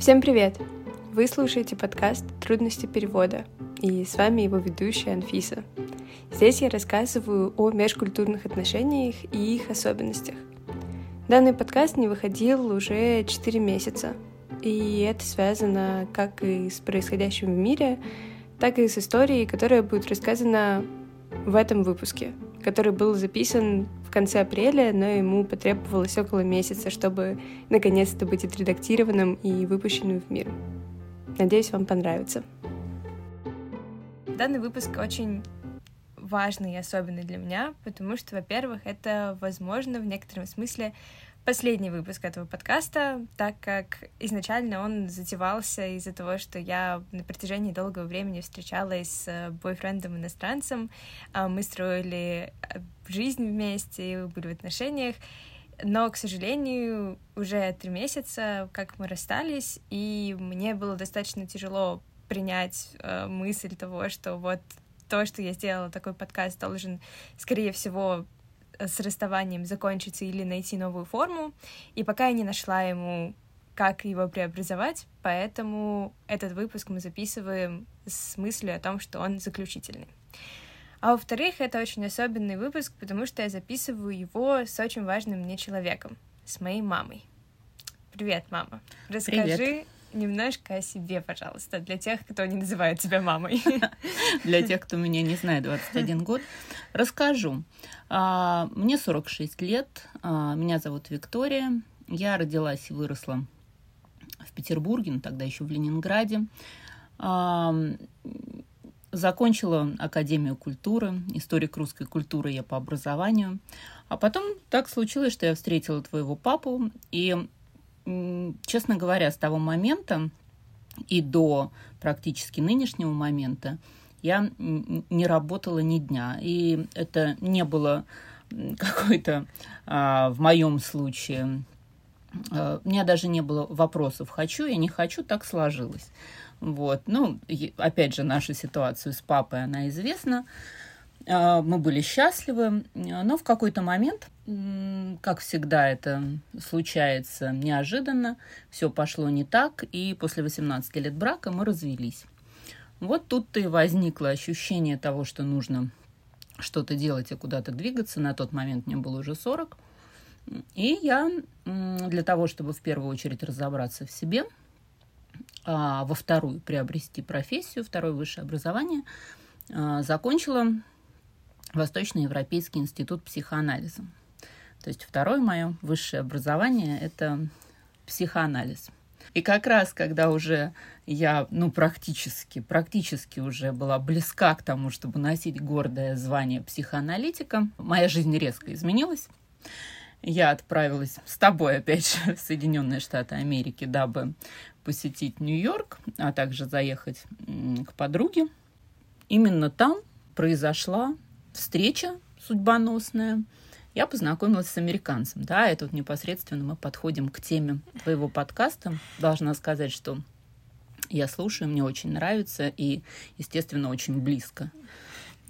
Всем привет! Вы слушаете подкаст «Трудности перевода», и с вами его ведущая Анфиса. Здесь я рассказываю о межкультурных отношениях и их особенностях. Данный подкаст не выходил уже 4 месяца, и это связано как и с происходящим в мире, так и с историей, которая будет рассказана в этом выпуске, который был записан в конце апреля, но ему потребовалось около месяца, чтобы наконец-то быть отредактированным и выпущенным в мир. Надеюсь, вам понравится. Данный выпуск очень важный и особенный для меня, потому что, во-первых, это, возможно, в некотором смысле последний выпуск этого подкаста, так как изначально он затевался из-за того, что я на протяжении долгого времени встречалась с бойфрендом-иностранцем, а мы строили э, жизнь вместе, были в отношениях, но, к сожалению, уже три месяца, как мы расстались, и мне было достаточно тяжело принять э, мысль того, что вот то, что я сделала, такой подкаст должен, скорее всего, с расставанием закончиться или найти новую форму, и пока я не нашла ему, как его преобразовать, поэтому этот выпуск мы записываем с мыслью о том, что он заключительный. А во-вторых, это очень особенный выпуск, потому что я записываю его с очень важным мне человеком, с моей мамой. Привет, мама. Расскажи Привет. Немножко о себе, пожалуйста, для тех, кто не называет себя мамой. Для тех, кто меня не знает 21 год, расскажу. А, мне 46 лет, а, меня зовут Виктория, я родилась и выросла в Петербурге, но тогда еще в Ленинграде. А, закончила Академию культуры, историк русской культуры я по образованию. А потом так случилось, что я встретила твоего папу, и, честно говоря, с того момента и до практически нынешнего момента я не работала ни дня. И это не было какой-то, а, в моем случае, а, у меня даже не было вопросов, хочу я, не хочу, так сложилось. Вот. Ну, опять же, наша ситуация с папой, она известна. А, мы были счастливы, но в какой-то момент, как всегда это случается неожиданно, все пошло не так, и после 18 лет брака мы развелись. Вот тут-то и возникло ощущение того, что нужно что-то делать и куда-то двигаться. На тот момент мне было уже 40. И я для того, чтобы в первую очередь разобраться в себе, а во вторую приобрести профессию, второе высшее образование, а, закончила Восточноевропейский институт психоанализа. То есть второе мое высшее образование – это психоанализ – и как раз, когда уже я, ну, практически, практически уже была близка к тому, чтобы носить гордое звание психоаналитика, моя жизнь резко изменилась. Я отправилась с тобой, опять же, в Соединенные Штаты Америки, дабы посетить Нью-Йорк, а также заехать к подруге. Именно там произошла встреча судьбоносная – я познакомилась с американцем. Да, это вот непосредственно мы подходим к теме твоего подкаста. Должна сказать, что я слушаю, мне очень нравится и, естественно, очень близко.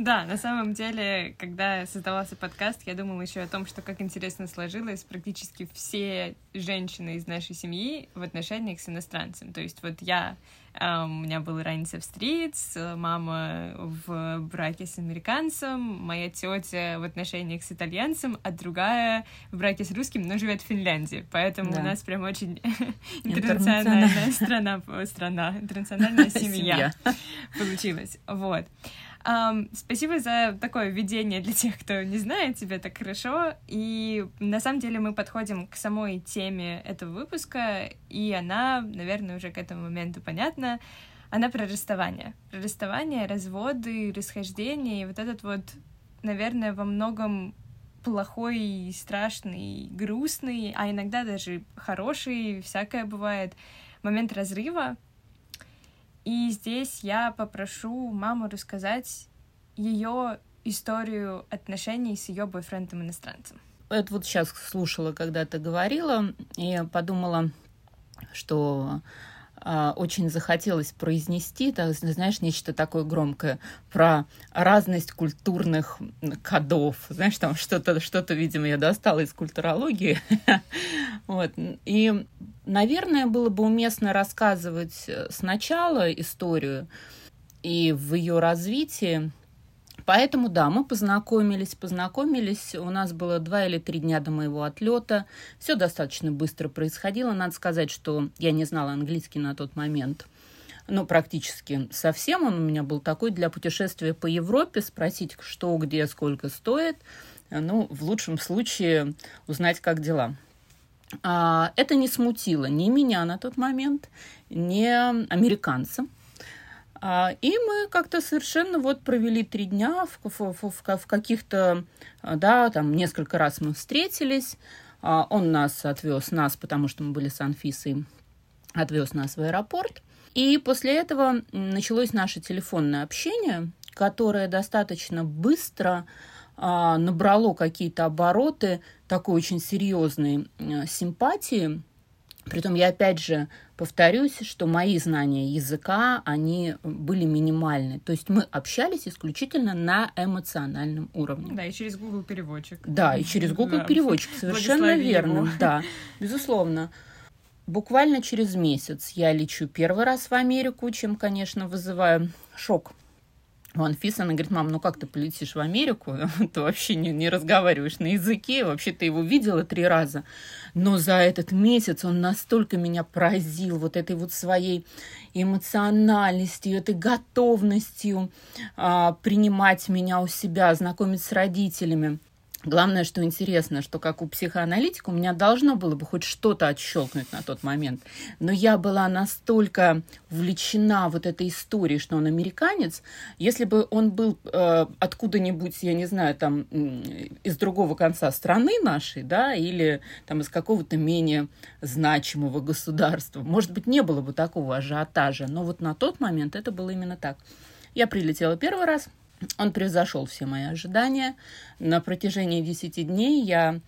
Да, на самом деле, когда создавался подкаст, я думала еще о том, что как интересно сложилось практически все женщины из нашей семьи в отношениях с иностранцем. То есть вот я у меня был ранец австриец, мама в браке с американцем, моя тетя в отношениях с итальянцем, а другая в браке с русским, но живет в Финляндии. Поэтому да. у нас прям очень интернациональная страна, страна, интернациональная семья получилась. Вот. Um, спасибо за такое введение для тех, кто не знает тебя так хорошо. И на самом деле мы подходим к самой теме этого выпуска, и она, наверное, уже к этому моменту понятна. Она про расставание. Про расставание, разводы, расхождение, и вот этот вот, наверное, во многом плохой, страшный, грустный, а иногда даже хороший, всякое бывает, момент разрыва, и здесь я попрошу маму рассказать ее историю отношений с ее бойфрендом-иностранцем. Это вот сейчас слушала, когда ты говорила, и подумала, что очень захотелось произнести, так, знаешь, нечто такое громкое про разность культурных кодов. Знаешь, там что-то, что-то, видимо, я достала из культурологии. вот. И наверное, было бы уместно рассказывать сначала историю и в ее развитии. Поэтому, да, мы познакомились, познакомились. У нас было два или три дня до моего отлета. Все достаточно быстро происходило. Надо сказать, что я не знала английский на тот момент. Ну, практически совсем. Он у меня был такой для путешествия по Европе. Спросить, что, где, сколько стоит. Ну, в лучшем случае узнать, как дела. А, это не смутило ни меня на тот момент, ни американца. А, и мы как-то совершенно вот провели три дня в, в, в, в каких-то, да, там несколько раз мы встретились. А, он нас отвез, нас, потому что мы были с Анфисой, отвез нас в аэропорт. И после этого началось наше телефонное общение, которое достаточно быстро а, набрало какие-то обороты такой очень серьезной симпатии. Притом я опять же повторюсь, что мои знания языка, они были минимальны. То есть мы общались исключительно на эмоциональном уровне. Да, и через Google переводчик. Да, и через Google да. переводчик, совершенно верно. Его. Да, безусловно. Буквально через месяц я лечу первый раз в Америку, чем, конечно, вызываю шок у Анфисы, она говорит, мам, ну как ты полетишь в Америку? Ты вообще не, не разговариваешь на языке, вообще ты его видела три раза. Но за этот месяц он настолько меня поразил вот этой вот своей эмоциональностью, этой готовностью а, принимать меня у себя, знакомить с родителями. Главное, что интересно, что как у психоаналитика у меня должно было бы хоть что-то отщелкнуть на тот момент. Но я была настолько увлечена вот этой историей, что он американец. Если бы он был э, откуда-нибудь, я не знаю, там из другого конца страны нашей, да, или там из какого-то менее значимого государства, может быть, не было бы такого ажиотажа. Но вот на тот момент это было именно так. Я прилетела первый раз – он превзошел все мои ожидания. На протяжении 10 дней я,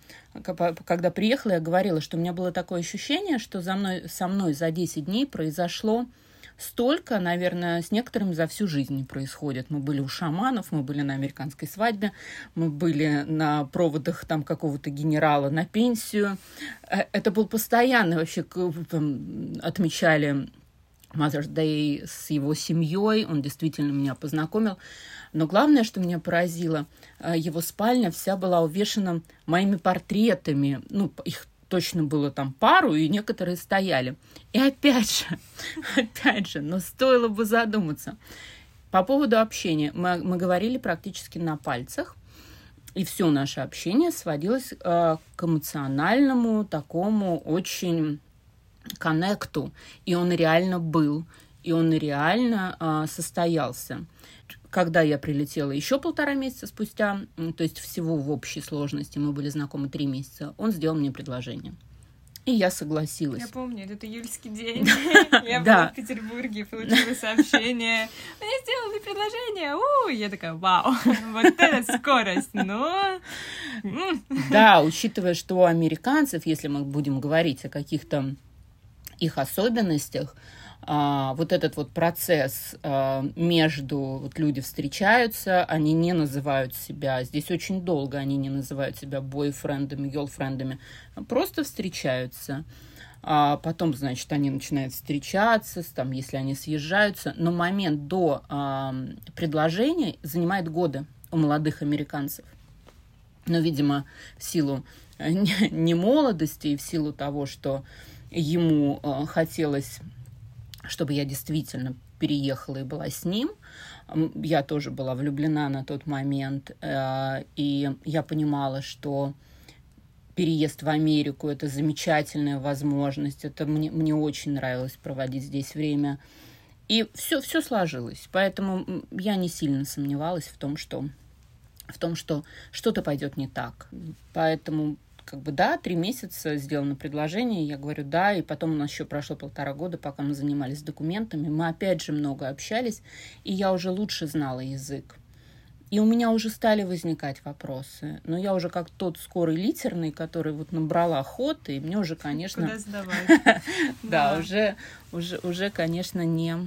когда приехала, я говорила, что у меня было такое ощущение, что за мной, со мной за 10 дней произошло столько, наверное, с некоторым за всю жизнь не происходит. Мы были у шаманов, мы были на американской свадьбе, мы были на проводах там какого-то генерала на пенсию. Э, это был постоянно вообще, отмечали Mother's Day с его семьей, он действительно меня познакомил. Но главное, что меня поразило, э, его спальня вся была увешана моими портретами. Ну, их точно было там пару, и некоторые стояли. И опять же, опять же, но стоило бы задуматься. По поводу общения. Мы, мы говорили практически на пальцах. И все наше общение сводилось э, к эмоциональному, такому очень коннекту. И он реально был, и он реально э, состоялся. Когда я прилетела еще полтора месяца спустя, то есть всего в общей сложности мы были знакомы три месяца, он сделал мне предложение. И я согласилась. Я помню, этот июльский день. Я была в Петербурге, получила сообщение. Мне сделали предложение. У, я такая, вау, вот это скорость. Ну. Да, учитывая, что у американцев, если мы будем говорить о каких-то их особенностях, а, вот этот вот процесс а, между вот люди встречаются, они не называют себя, здесь очень долго они не называют себя бойфрендами, гелфрендами, просто встречаются. А потом, значит, они начинают встречаться, там, если они съезжаются, но момент до а, предложения занимает годы у молодых американцев. Но, видимо, в силу немолодости и в силу того, что ему а, хотелось чтобы я действительно переехала и была с ним. Я тоже была влюблена на тот момент, э, и я понимала, что переезд в Америку – это замечательная возможность, это мне, мне очень нравилось проводить здесь время. И все, все сложилось, поэтому я не сильно сомневалась в том, что в том, что что-то пойдет не так. Поэтому как бы да, три месяца сделано предложение, я говорю да, и потом у нас еще прошло полтора года, пока мы занимались документами, мы опять же много общались, и я уже лучше знала язык. И у меня уже стали возникать вопросы. Но я уже как тот скорый литерный, который вот набрала ход, и мне уже, конечно... Да, уже, уже, уже, конечно, не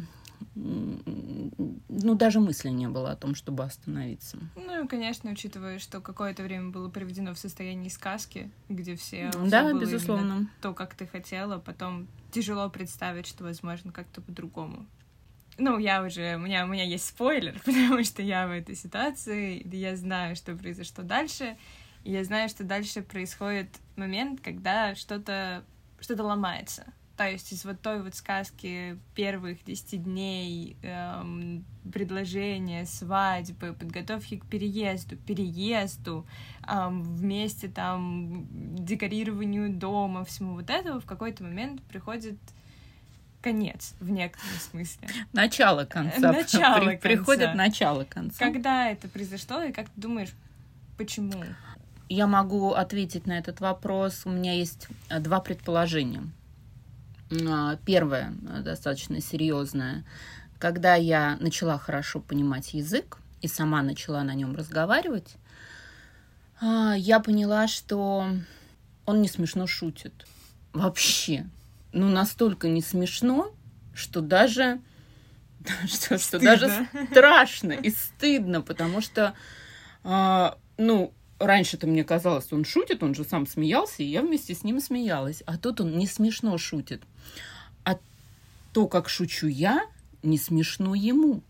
ну, даже мысли не было о том, чтобы остановиться. Ну, и, конечно, учитывая, что какое-то время было приведено в состоянии сказки, где все... Да, было безусловно. То, как ты хотела, потом тяжело представить, что, возможно, как-то по-другому. Ну, я уже... У меня, у меня есть спойлер, потому что я в этой ситуации, я знаю, что произошло дальше, и я знаю, что дальше происходит момент, когда что-то что-то ломается. То есть из вот той вот сказки первых десяти дней эм, предложения, свадьбы, подготовки к переезду, переезду, эм, вместе там декорированию дома, всему вот этого в какой-то момент приходит конец в некотором смысле. Начало конца. Начало При- конца. Приходит начало конца. Когда это произошло, и как ты думаешь, почему? Я могу ответить на этот вопрос. У меня есть э, два предположения. А, Первое, э, достаточно серьезное. Когда я начала хорошо понимать язык и сама начала на нем разговаривать, а, я поняла, что он не смешно шутит. Вообще. Ну, настолько не смешно, что даже, что, что даже страшно и стыдно, потому что, а, ну, раньше-то мне казалось, он шутит, он же сам смеялся, и я вместе с ним смеялась. А тут он не смешно шутит. А то, как шучу я, не смешно ему.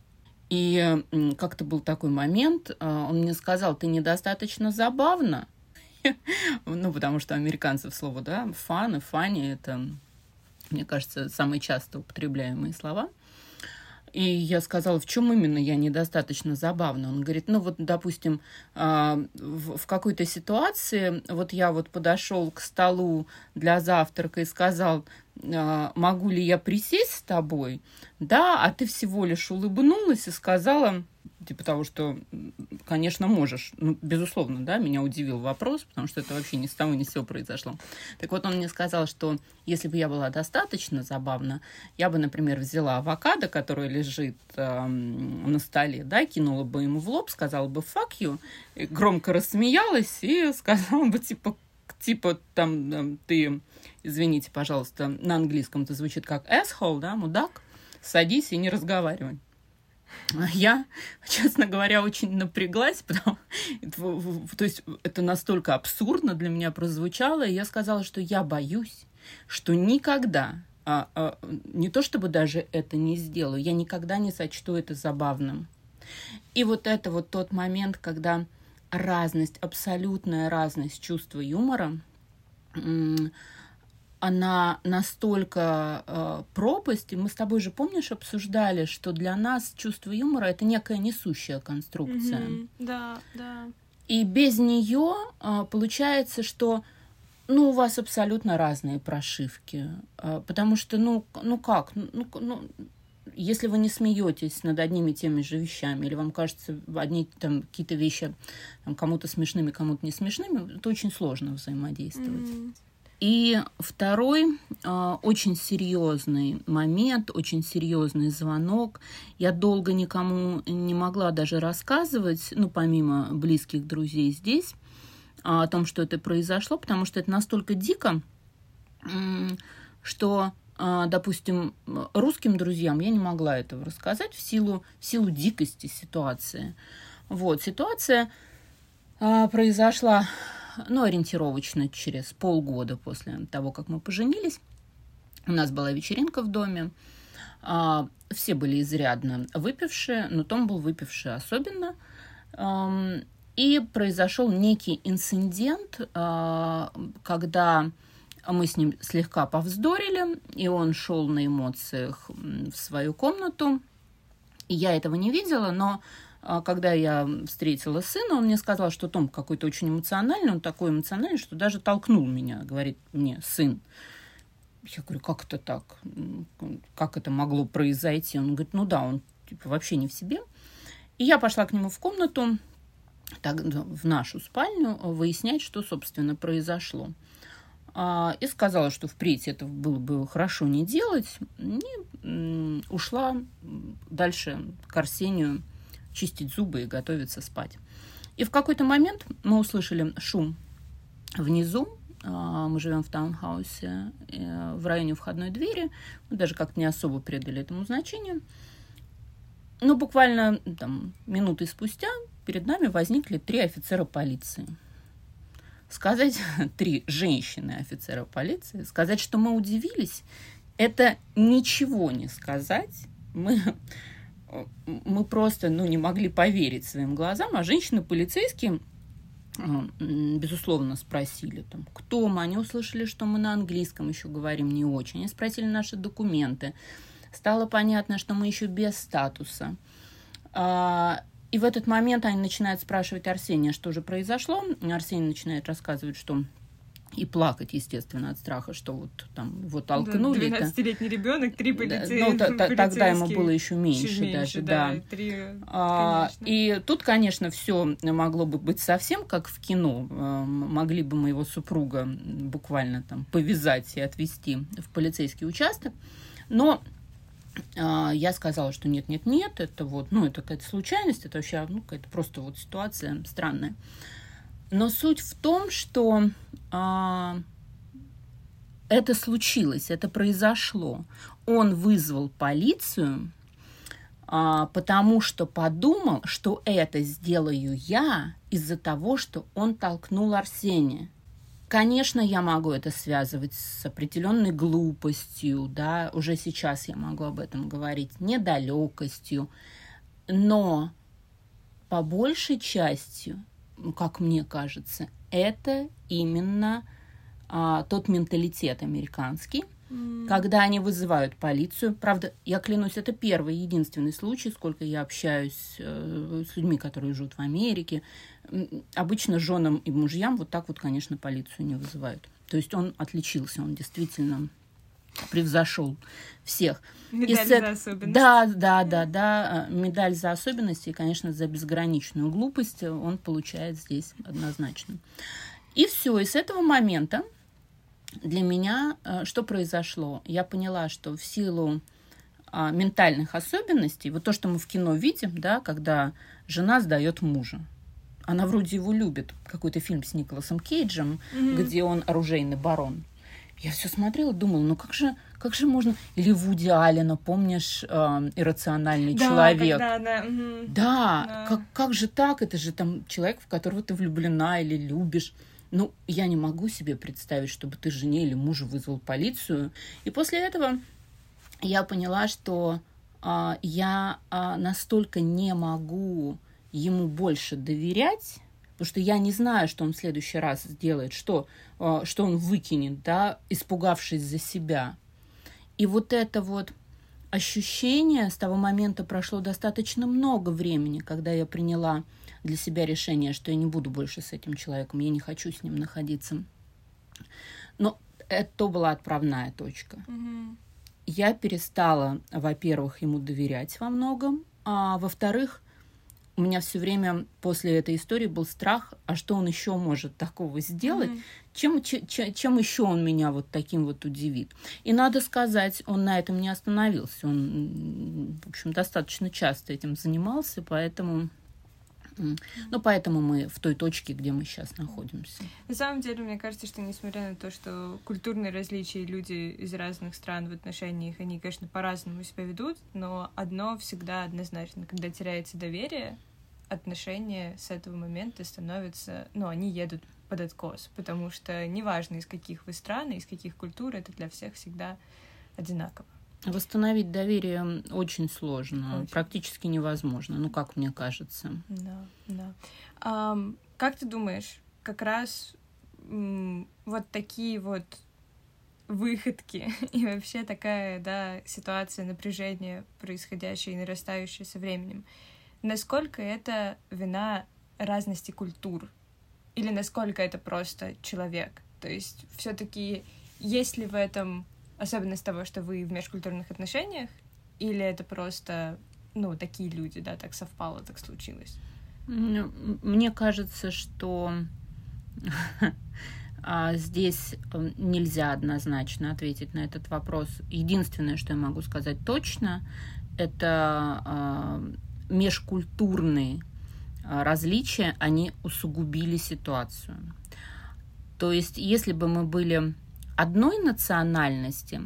И как-то был такой момент, а, он мне сказал, ты недостаточно забавна. Ну, потому что американцев слово, да, фан и фани, это, мне кажется, самые часто употребляемые слова. И я сказала, в чем именно я недостаточно забавна. Он говорит, ну вот, допустим, а, в какой-то ситуации, вот я вот подошел к столу для завтрака и сказал, могу ли я присесть с тобой? Да, а ты всего лишь улыбнулась и сказала, типа того, что, конечно, можешь. Ну, безусловно, да, меня удивил вопрос, потому что это вообще ни с того ни с сего произошло. Так вот, он мне сказал, что если бы я была достаточно забавна, я бы, например, взяла авокадо, которое лежит эм, на столе, да, кинула бы ему в лоб, сказала бы «fuck you», громко рассмеялась и сказала бы, типа, типа, там, ты, извините, пожалуйста, на английском это звучит как asshole, да, мудак, садись и не разговаривай. Я, честно говоря, очень напряглась, потому в- то есть это настолько абсурдно для меня прозвучало, и я сказала, что я боюсь, что никогда, а, а, не то чтобы даже это не сделаю, я никогда не сочту это забавным. И вот это вот тот момент, когда разность, абсолютная разность чувства юмора, она настолько э, пропасть, и мы с тобой же, помнишь, обсуждали, что для нас чувство юмора это некая несущая конструкция. Мгм. Да, да. И без нее получается, что ну, у вас абсолютно разные прошивки. А, Потому что, ну, ну как, ну, к- ну, если вы не смеетесь над одними и теми же вещами, или вам кажется одни там какие-то вещи там, кому-то смешными, кому-то не смешными, то очень сложно взаимодействовать. Мгм. И второй а, очень серьезный момент, очень серьезный звонок. Я долго никому не могла даже рассказывать, ну, помимо близких друзей здесь, а, о том, что это произошло, потому что это настолько дико, что, а, допустим, русским друзьям я не могла этого рассказать в силу, в силу дикости ситуации. Вот, ситуация произошла, ну, ориентировочно через полгода после того, как мы поженились. У нас была вечеринка в доме. А, Все были изрядно выпившие, но Том был выпивший особенно. И произошел некий инцидент, а, когда мы с ним слегка повздорили, и он шел на эмоциях в свою комнату. И я этого не видела, но когда я встретила сына, он мне сказал, что Том какой-то очень эмоциональный, он такой эмоциональный, что даже толкнул меня, говорит мне, сын. Я говорю, как это так? Как это могло произойти? Он говорит, ну да, он типа, вообще не в себе. И я пошла к нему в комнату, так, в нашу спальню, выяснять, что, собственно, произошло. А, И сказала, что впредь это было бы хорошо не делать. И ушла дальше к Арсению чистить зубы и готовиться спать. И в какой-то момент мы услышали шум внизу. А, Мы живем в таунхаусе э, в районе входной двери. Мы даже как-то не особо придали этому значению. ну, буквально там, минуты спустя перед нами возникли три офицера полиции. Сказать, три женщины офицера полиции, сказать, что мы удивились, это ничего не сказать. Мы, мы просто ну, не могли поверить своим глазам, а женщины-полицейские безусловно, спросили, там, кто мы. Они услышали, что мы на английском еще говорим не очень. Они спросили наши документы. Стало понятно, что мы еще без статуса. А, и в этот момент они начинают спрашивать Арсения, что же произошло. Арсений начинает рассказывать, что и плакать, естественно, от страха, что вот там его толкнули. Да, 12-летний ребенок, три полицей, да, ну, Тогда ему было еще меньше, еще меньше даже, да. да. Три, а, и тут, конечно, все могло бы быть совсем как в кино. А, могли бы моего супруга буквально там повязать и отвезти в полицейский участок. Но а, я сказала, что нет, нет, нет, это вот, ну, это какая-то случайность, это вообще, ну, какая-то просто вот ситуация странная. Но суть в том, что это случилось, это произошло. Он вызвал полицию, а, потому что подумал, что это сделаю я из-за того, что он толкнул Арсения. Конечно, я могу это связывать с определенной глупостью, да, уже сейчас я могу об этом говорить, недалекостью, но по большей частью как мне кажется, это именно а, тот менталитет американский, mm. когда они вызывают полицию. Правда, я клянусь, это первый, единственный случай, сколько я общаюсь э, с людьми, которые живут в Америке. Обычно женам и мужьям вот так вот, конечно, полицию не вызывают. То есть он отличился, он действительно превзошел всех. Медаль за особенности. Да, да, да, да. Медаль за особенности и, конечно, за безграничную глупость он получает здесь однозначно. И все, и с этого момента для меня э, что произошло? Я поняла, что в силу а, ментальных особенностей, вот то, что мы в кино видим, да, когда жена сдает мужа, она вроде его любит. Какой-то фильм с Николасом Кейджем, mm-hmm. где он оружейный барон. Я все смотрела, думала, ну как же, как же можно... Или Вуди Аллена, помнишь, э, «Иррациональный да, человек»? Когда, да, угу. да, да. Как, как же так? Это же там человек, в которого ты влюблена или любишь. Ну, я не могу себе представить, чтобы ты жене или мужу вызвал полицию. И после этого я поняла, что а, я а, настолько не могу ему больше доверять, потому что я не знаю, что он в следующий раз сделает, что, что он выкинет, да, испугавшись за себя. И вот это вот ощущение с того момента прошло достаточно много времени, когда я приняла для себя решение, что я не буду больше с этим человеком, я не хочу с ним находиться. Но это была отправная точка. Угу. Я перестала, во-первых, ему доверять во многом, а во-вторых, у меня все время после этой истории был страх, а что он еще может такого сделать, mm-hmm. чем, чем, чем еще он меня вот таким вот удивит. И надо сказать, он на этом не остановился. Он, в общем, достаточно часто этим занимался, поэтому ну, поэтому мы в той точке, где мы сейчас находимся. На самом деле, мне кажется, что несмотря на то, что культурные различия люди из разных стран в отношениях, они, конечно, по-разному себя ведут, но одно всегда однозначно, когда теряется доверие, отношения с этого момента становятся, ну, они едут под откос, потому что неважно, из каких вы стран, из каких культур, это для всех всегда одинаково. Восстановить доверие очень сложно, очень. практически невозможно, ну, как мне кажется. Да, да. А, как ты думаешь, как раз вот такие вот выходки и вообще такая, да, ситуация напряжения, происходящая и нарастающая со временем, насколько это вина разности культур или насколько это просто человек. То есть все-таки есть ли в этом особенность того, что вы в межкультурных отношениях, или это просто, ну, такие люди, да, так совпало, так случилось? Мне кажется, что а, здесь э, нельзя однозначно ответить на этот вопрос. Единственное, что я могу сказать точно, это а, межкультурные а, различия, они усугубили ситуацию. То есть, если бы мы были одной национальности,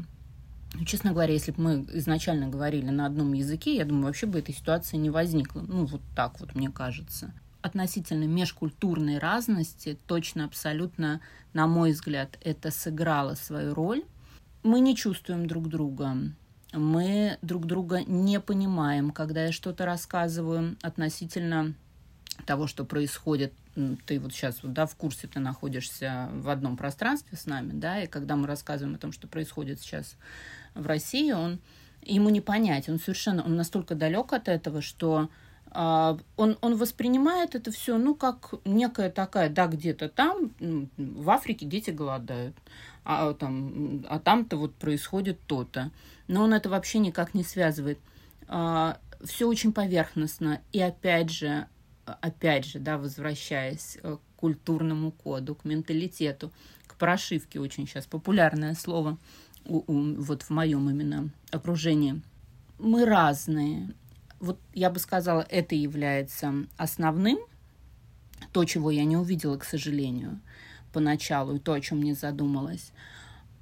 Ну, честно говоря, если бы мы изначально говорили на одном языке, я думаю, вообще бы этой ситуации не возникло. Ну, вот так вот, мне кажется. Относительно межкультурной разности, точно, абсолютно, на мой взгляд, это сыграло свою роль. Мы не чувствуем друг друга, мы друг друга не понимаем, когда я что-то рассказываю относительно того, что происходит. Ты вот сейчас да, в курсе, ты находишься в одном пространстве с нами, да, и когда мы рассказываем о том, что происходит сейчас в России, он ему не понять, он совершенно, он настолько далек от этого, что а, он, он воспринимает это все, ну, как некая такая, да, где-то там, в Африке дети голодают, а, там, а там-то вот происходит то-то. Но он это вообще никак не связывает. А, все очень поверхностно. И опять же, опять же, да, возвращаясь к культурному коду, к менталитету, к прошивке, очень сейчас популярное слово – у, у, вот в моем именно окружении. Мы разные. Вот я бы сказала, это является основным, то, чего я не увидела, к сожалению, поначалу, и то, о чем не задумалась.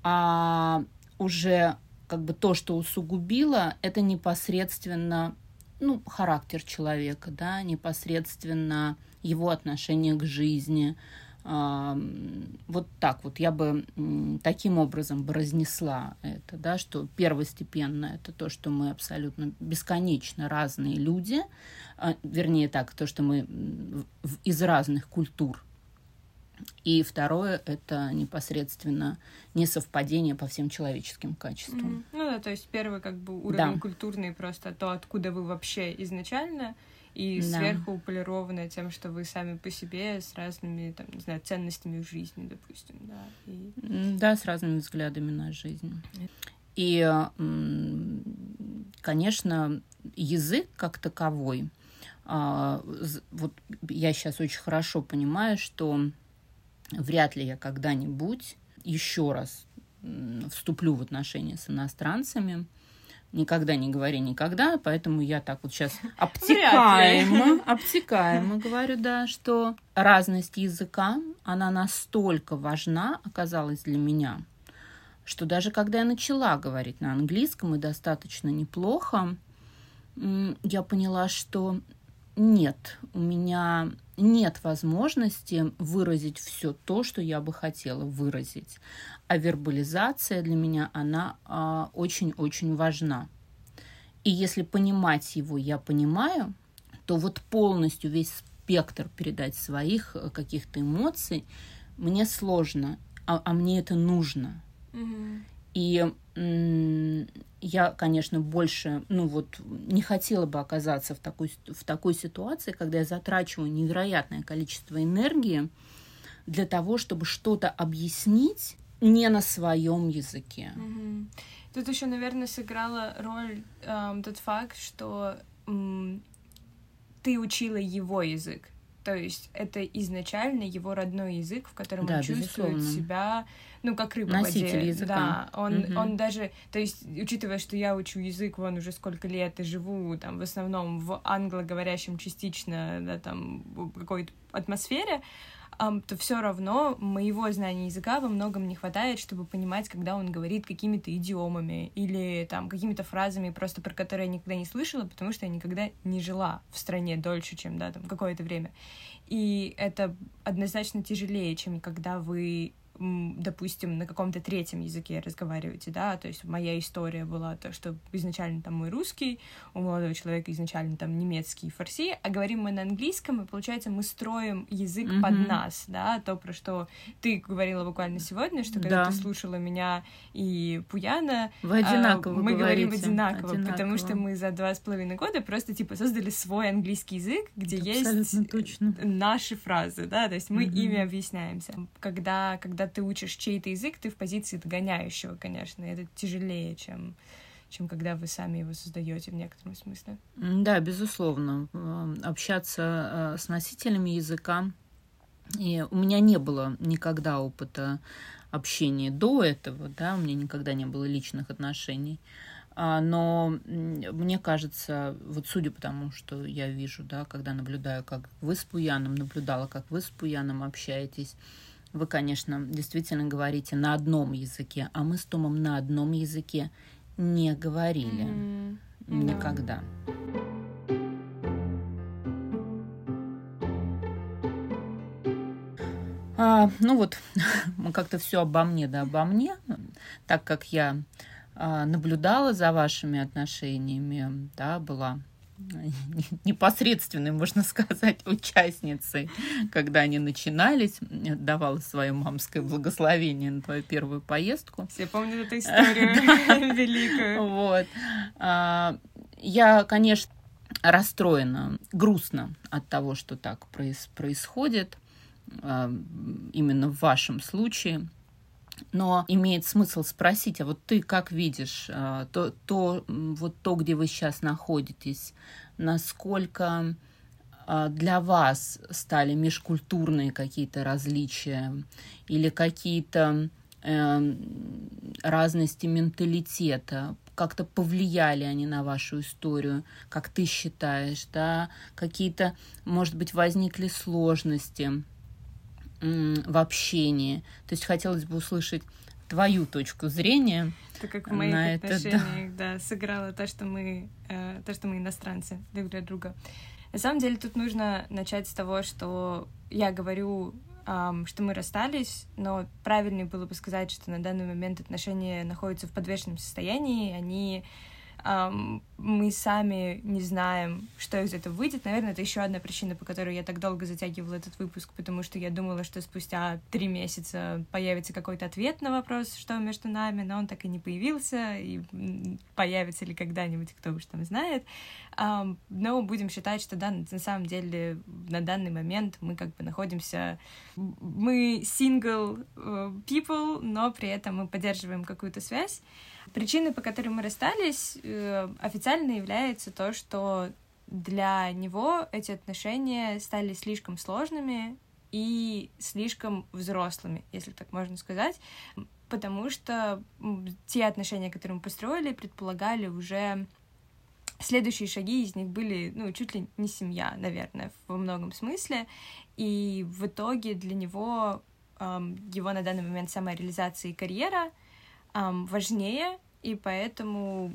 А уже как бы то, что усугубило, это непосредственно ну, характер человека, да, непосредственно его отношение к жизни, вот так вот я бы таким образом бы разнесла это, да, что первостепенно это то, что мы абсолютно бесконечно разные люди, а, вернее так, то, что мы из разных культур. И второе – это непосредственно несовпадение по всем человеческим качествам. Mm-hmm. Ну да, то есть первый как бы уровень да. культурный просто то, откуда вы вообще изначально – и да. сверху полированное тем, что вы сами по себе с разными, там, не знаю, ценностями в жизни, допустим, да. И... Да, с разными взглядами на жизнь. И, конечно, язык как таковой, а, вот я сейчас очень хорошо понимаю, что вряд ли я когда-нибудь еще раз вступлю в отношения с иностранцами, Никогда не говори никогда, поэтому я так вот сейчас обтекаемо, обтекаемо говорю, да, что разность языка, она настолько важна оказалась для меня, что даже когда я начала говорить на английском и достаточно неплохо, я поняла, что нет, у меня нет возможности выразить все то, что я бы хотела выразить. А вербализация для меня, она а, очень-очень важна. И если понимать его я понимаю, то вот полностью весь спектр передать своих э, каких-то эмоций мне сложно, а, а мне это нужно. Mm-hmm. И я, конечно, больше, ну вот, не хотела бы оказаться в такой, в такой ситуации, когда я затрачиваю невероятное количество энергии для того, чтобы что-то объяснить не на своем языке. Угу. Тут еще, наверное, сыграла роль эм, тот факт, что эм, ты учила его язык. То есть это изначально его родной язык, в котором да, он чувствует безусловно. себя ну, как рыба Носитель в воде. языка. Да, он, угу. он даже, то есть, учитывая, что я учу язык, вон уже сколько лет и живу там в основном в англоговорящем частично, да, там, какой-то атмосфере, то все равно моего знания языка во многом не хватает, чтобы понимать, когда он говорит какими-то идиомами или там какими-то фразами, просто про которые я никогда не слышала, потому что я никогда не жила в стране дольше, чем, да, там, какое-то время. И это однозначно тяжелее, чем когда вы допустим, на каком-то третьем языке разговариваете, да, то есть моя история была то, что изначально там мой русский, у молодого человека изначально там немецкий фарси, а говорим мы на английском, и получается мы строим язык mm-hmm. под нас, да, то, про что ты говорила буквально сегодня, что когда да. ты слушала меня и Пуяна, Вы одинаково а, мы говорим одинаково, одинаково, потому что мы за два с половиной года просто типа создали свой английский язык, где Абсолютно есть точно. наши фразы, да, то есть мы mm-hmm. ими объясняемся. Когда, когда ты учишь чей-то язык, ты в позиции догоняющего, конечно, это тяжелее, чем чем когда вы сами его создаете в некотором смысле. Да, безусловно. Общаться э, с носителями языка. И у меня не было никогда опыта общения до этого, да, у меня никогда не было личных отношений. А, но мне кажется, вот судя по тому, что я вижу, да, когда наблюдаю, как вы с Пуяном, наблюдала, как вы с Пуяном общаетесь, вы, конечно, действительно говорите на одном языке, а мы с Томом на одном языке не говорили Мгм. никогда. А, ну вот, мы как-то все обо мне да обо мне, так как я а, наблюдала за вашими отношениями, да, была непосредственной, можно сказать, участницей, когда они начинались, давала свое мамское благословение на твою первую поездку. Все помнят эту историю великую. Вот. А, Я, конечно, расстроена, грустно от того, что так проис- происходит а, именно в вашем случае. Но имеет смысл спросить, а вот ты как видишь а, то, то, вот то, где вы сейчас находитесь, насколько а, для вас стали межкультурные какие-то различия или какие-то эм, разности менталитета, как-то повлияли они на вашу историю, как ты считаешь, да, какие-то, может быть, возникли сложности в общении. То есть хотелось бы услышать твою точку зрения. Это как в моих На это да. отношениях, да. сыграло то, что мы, э, то, что мы иностранцы друг для друга. На самом деле тут нужно начать с того, что я говорю, ам, что мы расстались, но правильнее было бы сказать, что на данный момент отношения находятся в подвешенном состоянии, они мы сами не знаем, что из этого выйдет. Наверное, это еще одна причина, по которой я так долго затягивала этот выпуск, потому что я думала, что спустя три месяца появится какой-то ответ на вопрос, что между нами, но он так и не появился, и появится ли когда-нибудь, кто уж там знает. Но будем считать, что да, на самом деле на данный момент мы как бы находимся, мы single э, people, но при этом мы поддерживаем какую-то связь. Причиной, по которой мы расстались, э, официально является то, что для него эти отношения стали слишком сложными и слишком взрослыми, если так можно сказать, потому что те отношения, которые мы построили, предполагали уже следующие шаги из них были, ну, чуть ли не семья, наверное, во многом смысле. И в итоге для него его на данный момент самореализация и карьера ам, важнее, и поэтому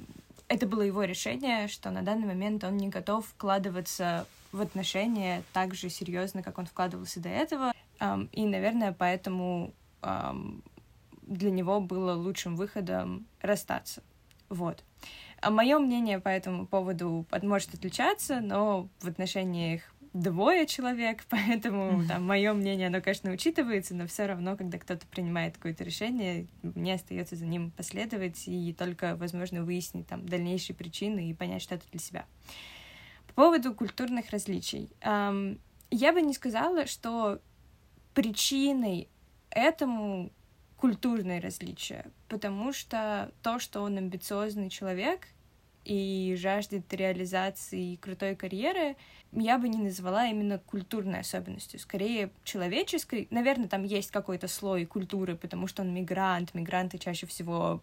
это было его решение, что на данный момент он не готов вкладываться в отношения так же серьезно, как он вкладывался до этого. Ам, и, наверное, поэтому ам, для него было лучшим выходом расстаться. Вот. А мое мнение по этому поводу может отличаться, но в отношениях двое человек, поэтому там мое мнение, оно, конечно, учитывается, но все равно, когда кто-то принимает какое-то решение, мне остается за ним последовать и только, возможно, выяснить там дальнейшие причины и понять что-то для себя. По поводу культурных различий. я бы не сказала, что причиной этому культурные различия, потому что то, что он амбициозный человек и жаждет реализации крутой карьеры, я бы не назвала именно культурной особенностью, скорее человеческой. Наверное, там есть какой-то слой культуры, потому что он мигрант. Мигранты чаще всего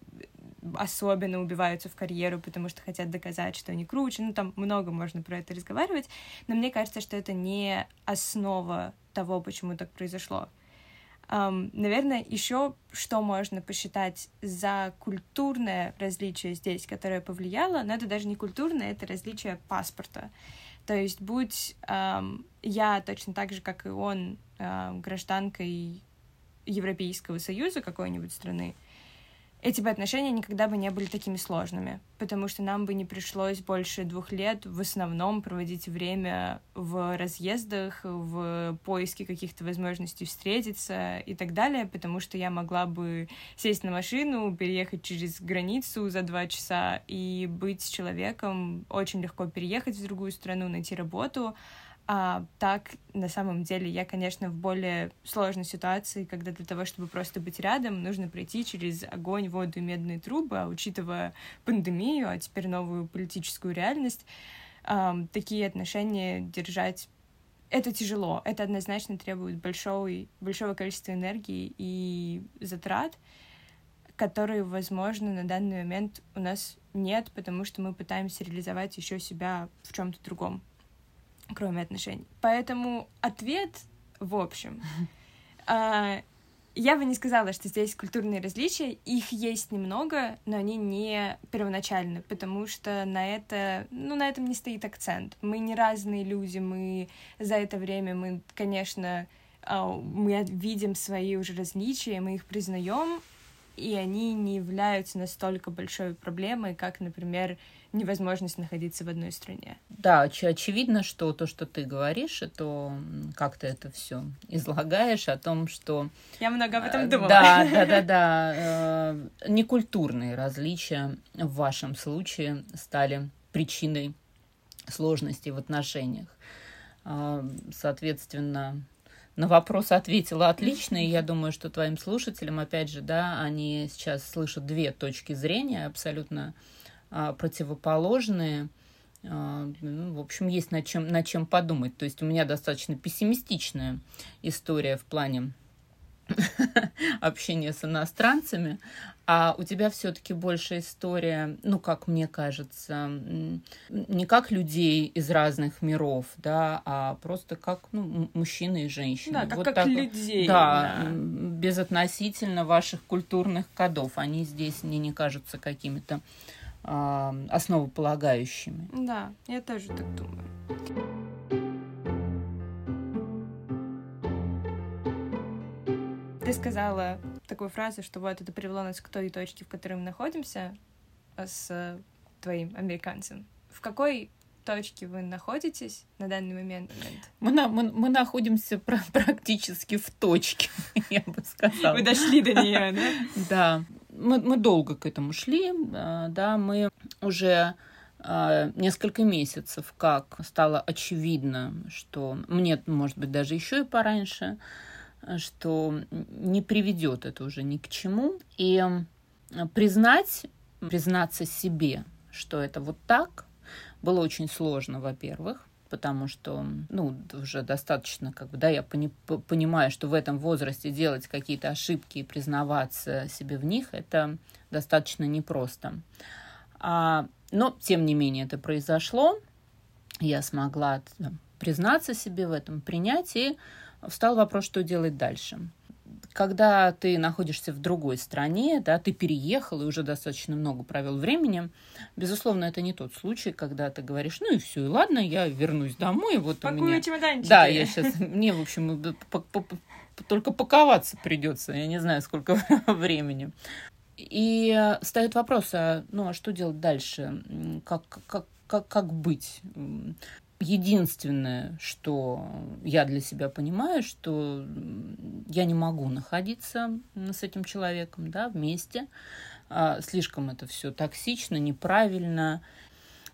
особенно убиваются в карьеру, потому что хотят доказать, что они круче. Ну, там много можно про это разговаривать, но мне кажется, что это не основа того, почему так произошло. Ам, наверное, еще что можно посчитать за культурное различие здесь, которое повлияло, но это даже не культурное, это различие паспорта. То есть, будь ам, я точно так же, как и он, ам, гражданкой Европейского Союза какой-нибудь страны, эти бы отношения никогда бы не были такими сложными, потому что нам бы не пришлось больше двух лет в основном проводить время в разъездах, в поиске каких-то возможностей встретиться и так далее, потому что я могла бы сесть на машину, переехать через границу за два часа и быть с человеком, очень легко переехать в другую страну, найти работу, а так, на самом деле, я, конечно, в более сложной ситуации, когда для того, чтобы просто быть рядом, нужно пройти через огонь, воду и медные трубы, а учитывая пандемию, а теперь новую политическую реальность, такие отношения держать это тяжело. Это однозначно требует большого, большого количества энергии и затрат, которые, возможно, на данный момент у нас нет, потому что мы пытаемся реализовать еще себя в чем-то другом кроме отношений. Поэтому ответ, в общем, а, я бы не сказала, что здесь культурные различия. Их есть немного, но они не первоначальны, потому что на это, ну, на этом не стоит акцент. Мы не разные люди, мы за это время, мы, конечно, а, мы видим свои уже различия, мы их признаем, и они не являются настолько большой проблемой, как, например, невозможность находиться в одной стране. Да, оч- очевидно, что то, что ты говоришь, и то, как ты это все излагаешь, о том, что... Я много об этом думала. Да, да, да, да. Э, некультурные различия в вашем случае стали причиной сложностей в отношениях. Э, соответственно, на вопрос ответила отлично, и я думаю, что твоим слушателям, опять же, да, они сейчас слышат две точки зрения абсолютно противоположные. А, ну, в общем, есть над чем, над чем подумать. То есть у меня достаточно пессимистичная история в плане общения с иностранцами, а у тебя все-таки больше история, ну, как мне кажется, не как людей из разных миров, да, а просто как ну, мужчины и женщины. Да, как, вот как так, людей. Да, да, безотносительно ваших культурных кодов. Они здесь мне не кажутся какими-то э, основополагающими. Да, я тоже так думаю. Ты сказала такую фразу, что вот это привело нас к той точке, в которой мы находимся а, с твоим американцем. В какой точке вы находитесь на данный момент? Мы, на, мы, мы находимся практически в точке, я бы сказала. Вы дошли до нее, да? Да мы, мы долго к этому шли, а, да, мы уже а, несколько месяцев, как стало очевидно, что мне, может быть, даже еще и пораньше, что не приведет это уже ни к чему. И признать, признаться себе, что это вот так, было очень сложно, во-первых потому что, ну, уже достаточно, как бы, да, я пони понимаю, что в этом возрасте делать какие-то ошибки и признаваться себе в них, это достаточно непросто. А, но, тем не менее, это произошло. Я смогла признаться себе в этом, принять, и встал вопрос, что делать дальше когда ты находишься в другой стране, да, ты переехал и уже достаточно много провел времени, безусловно, это не тот случай, когда ты говоришь, ну и все, и ладно, я вернусь домой, вот Пакую у меня... чемоданчики. Да, я сейчас, мне, в общем, только паковаться придется, я не знаю, сколько времени. И встает вопрос, а, ну а что делать дальше? Как, как, как, как быть? Единственное, что я для себя понимаю, что я не могу находиться с этим человеком да, вместе. А, слишком это все токсично, неправильно.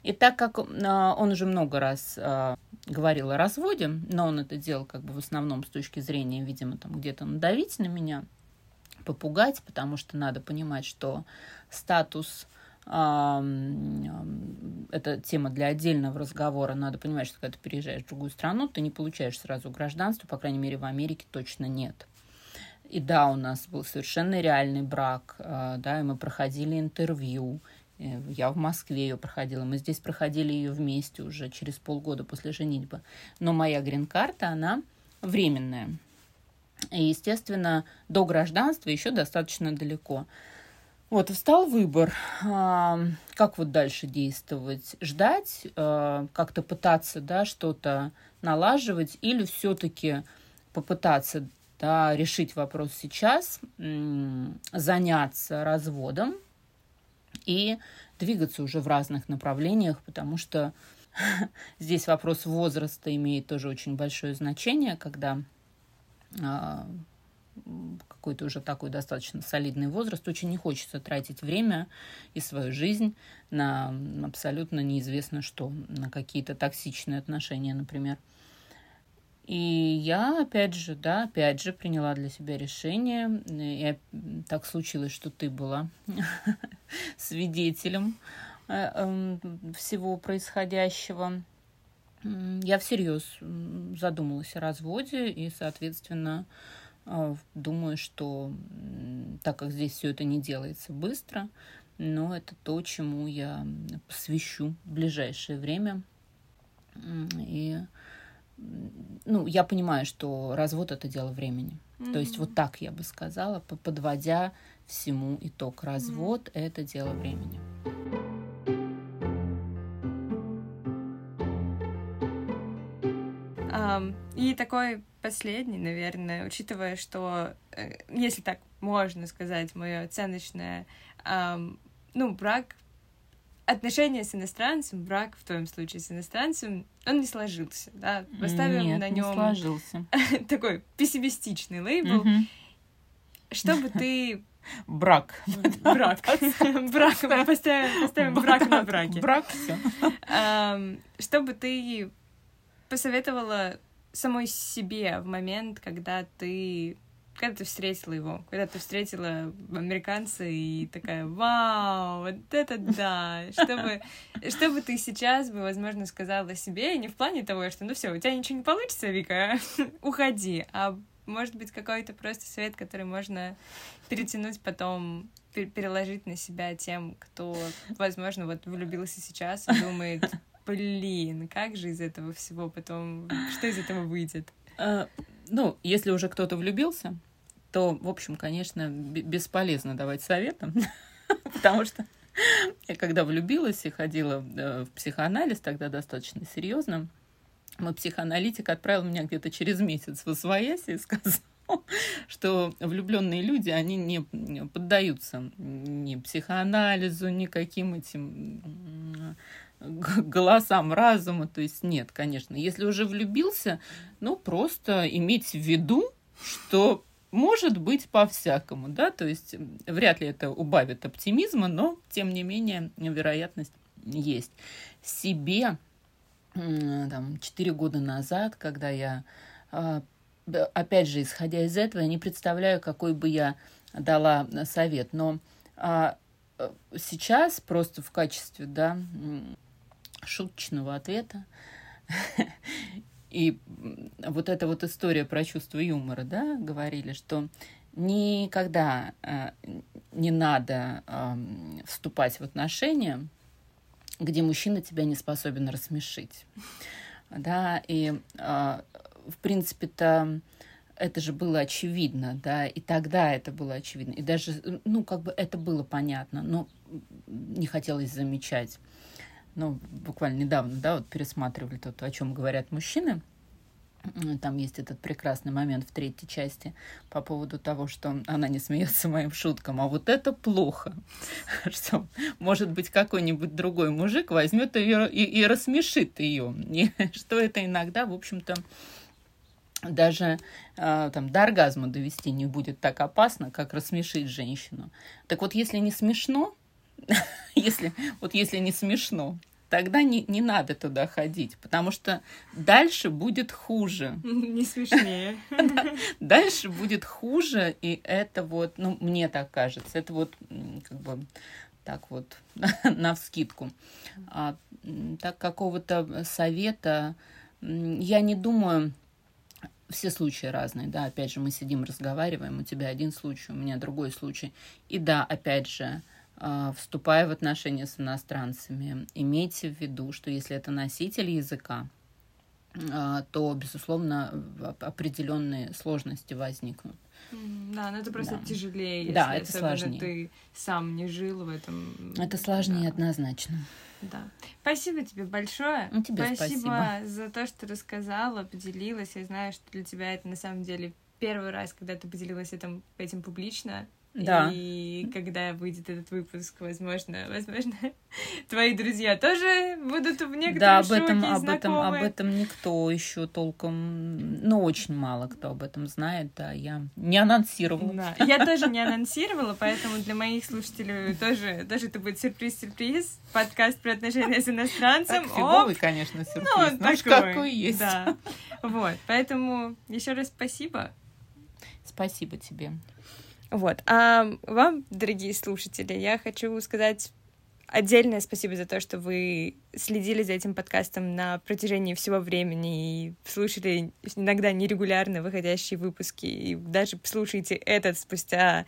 И так как а, он уже много раз а, говорил о разводе, но он это делал как бы в основном с точки зрения, видимо, там где-то надавить на меня, попугать, потому что надо понимать, что статус это тема для отдельного разговора. Надо понимать, что когда ты переезжаешь в другую страну, ты не получаешь сразу гражданство, по крайней мере, в Америке точно нет. И да, у нас был совершенно реальный брак, а, да, и мы проходили интервью. Э, я в Москве ее проходила, мы здесь проходили ее вместе уже через полгода после женитьбы. Но моя грин-карта, она временная. И, естественно, до гражданства еще достаточно далеко. Вот, встал выбор, как вот дальше действовать, ждать, а, как-то пытаться, да, что-то налаживать или все-таки попытаться, да, решить вопрос сейчас, заняться разводом и двигаться уже в разных направлениях, потому что здесь вопрос возраста имеет тоже очень большое значение, когда а, какой-то уже такой достаточно солидный возраст, очень не хочется тратить время и свою жизнь на абсолютно неизвестно что, на какие-то токсичные отношения, например. И я, опять же, да, опять же, приняла для себя решение. И так случилось, что ты была свидетелем э, эм, всего происходящего. Я всерьез задумалась о разводе и, соответственно, думаю, что так как здесь все это не делается быстро, но это то, чему я посвящу в ближайшее время. И ну, я понимаю, что развод это дело времени. Mm-hmm. То есть вот так я бы сказала, подводя всему итог. Развод mm-hmm. это дело времени. И такой последний, наверное, учитывая, что, э, если так можно сказать, мое оценочное, ну, брак отношения с иностранцем, брак в твоем случае с иностранцем, он не сложился, да? Поставим Нет, на нем сложился. такой пессимистичный лейбл. Угу. Чтобы ты Брак. Брак. Брак. Поставим брак на браке. Брак, все. Чтобы ты посоветовала самой себе в момент, когда ты когда ты встретила его, когда ты встретила американца и такая, вау, вот это да, чтобы, чтобы ты сейчас бы, возможно, сказала себе, не в плане того, что, ну все, у тебя ничего не получится, Вика, уходи, а может быть какой-то просто совет, который можно перетянуть потом, переложить на себя тем, кто, возможно, вот влюбился сейчас и думает, блин, как же из этого всего потом, что из этого выйдет? А, ну, если уже кто-то влюбился, то, в общем, конечно, бесполезно давать советы, потому что я когда влюбилась и ходила э, в психоанализ, тогда достаточно серьезно, мой психоаналитик отправил меня где-то через месяц в Освоясь и сказал, что влюбленные люди, они не поддаются ни психоанализу, никаким этим голосам разума. То есть нет, конечно. Если уже влюбился, ну, просто иметь в виду, что может быть по-всякому, да, то есть вряд ли это убавит оптимизма, но, тем не менее, вероятность есть. Себе там, 4 года назад, когда я, а, опять же, исходя из этого, я не представляю, какой бы я дала совет, но а, сейчас просто в качестве, да, шуточного ответа. И вот эта вот история про чувство юмора, да, говорили, что никогда э, не надо э, вступать в отношения, где мужчина тебя не способен рассмешить. Да, и э, в принципе-то это же было очевидно, да, и тогда это было очевидно, и даже, ну, как бы это было понятно, но не хотелось замечать ну, буквально недавно, да, вот пересматривали то, о чем говорят мужчины. Там есть этот прекрасный момент в третьей части по поводу того, что она не смеется моим шуткам, а вот это плохо, что, может быть, какой-нибудь другой мужик возьмет ее и, и рассмешит ее, и что это иногда, в общем-то, даже э, там до оргазма довести не будет так опасно, как рассмешить женщину. Так вот, если не смешно, если, вот если не смешно, тогда не, не надо туда ходить, потому что дальше будет хуже. Не смешнее. Дальше будет хуже, и это вот, ну, мне так кажется, это вот как бы так вот на вскидку. А, так какого-то совета я не думаю, все случаи разные, да, опять же, мы сидим, разговариваем, у тебя один случай, у меня другой случай. И да, опять же, вступая в отношения с иностранцами, имейте в виду, что если это носитель языка, а, то, безусловно, определенные сложности возникнут. Да, но это просто да. тяжелее, если да, это сложнее. ты сам не жил в этом. Это сложнее да. однозначно. Да. Спасибо тебе большое. Ну, тебе спасибо, спасибо за то, что рассказала, поделилась. Я знаю, что для тебя это на самом деле первый раз, когда ты поделилась этим, этим публично. Да. И когда выйдет этот выпуск, возможно, возможно, твои друзья тоже будут в некотором да, об этом, шоке об этом, об этом никто еще толком, ну, очень мало кто об этом знает, да, я не анонсировала. Да. Я тоже не анонсировала, поэтому для моих слушателей тоже, тоже это будет сюрприз-сюрприз, подкаст про отношения с иностранцем. Так, фиговый, Оп. конечно, сюрприз, ну, ну такой, какой есть. Да. Вот, поэтому еще раз спасибо. Спасибо тебе. Вот. А вам, дорогие слушатели, я хочу сказать отдельное спасибо за то, что вы следили за этим подкастом на протяжении всего времени и слушали иногда нерегулярно выходящие выпуски, и даже слушаете этот спустя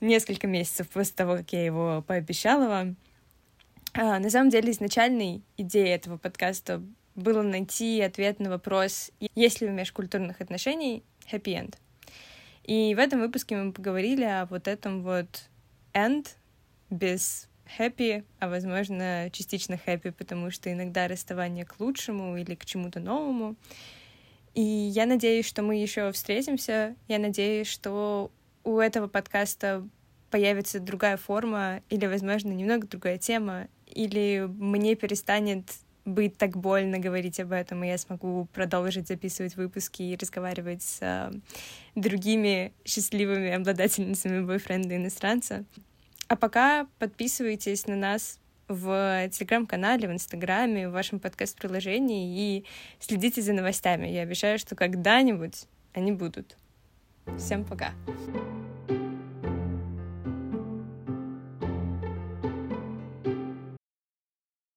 несколько месяцев после того, как я его пообещала вам. А, на самом деле, изначальной идеей этого подкаста было найти ответ на вопрос, есть ли у межкультурных отношений happy end. И в этом выпуске мы поговорили о вот этом вот end без happy, а возможно частично happy, потому что иногда расставание к лучшему или к чему-то новому. И я надеюсь, что мы еще встретимся. Я надеюсь, что у этого подкаста появится другая форма или, возможно, немного другая тема, или мне перестанет быть так больно говорить об этом, и я смогу продолжить записывать выпуски и разговаривать с э, другими счастливыми обладательницами бойфренда иностранца. А пока подписывайтесь на нас в телеграм-канале, в инстаграме, в вашем подкаст-приложении и следите за новостями. Я обещаю, что когда-нибудь они будут. Всем пока!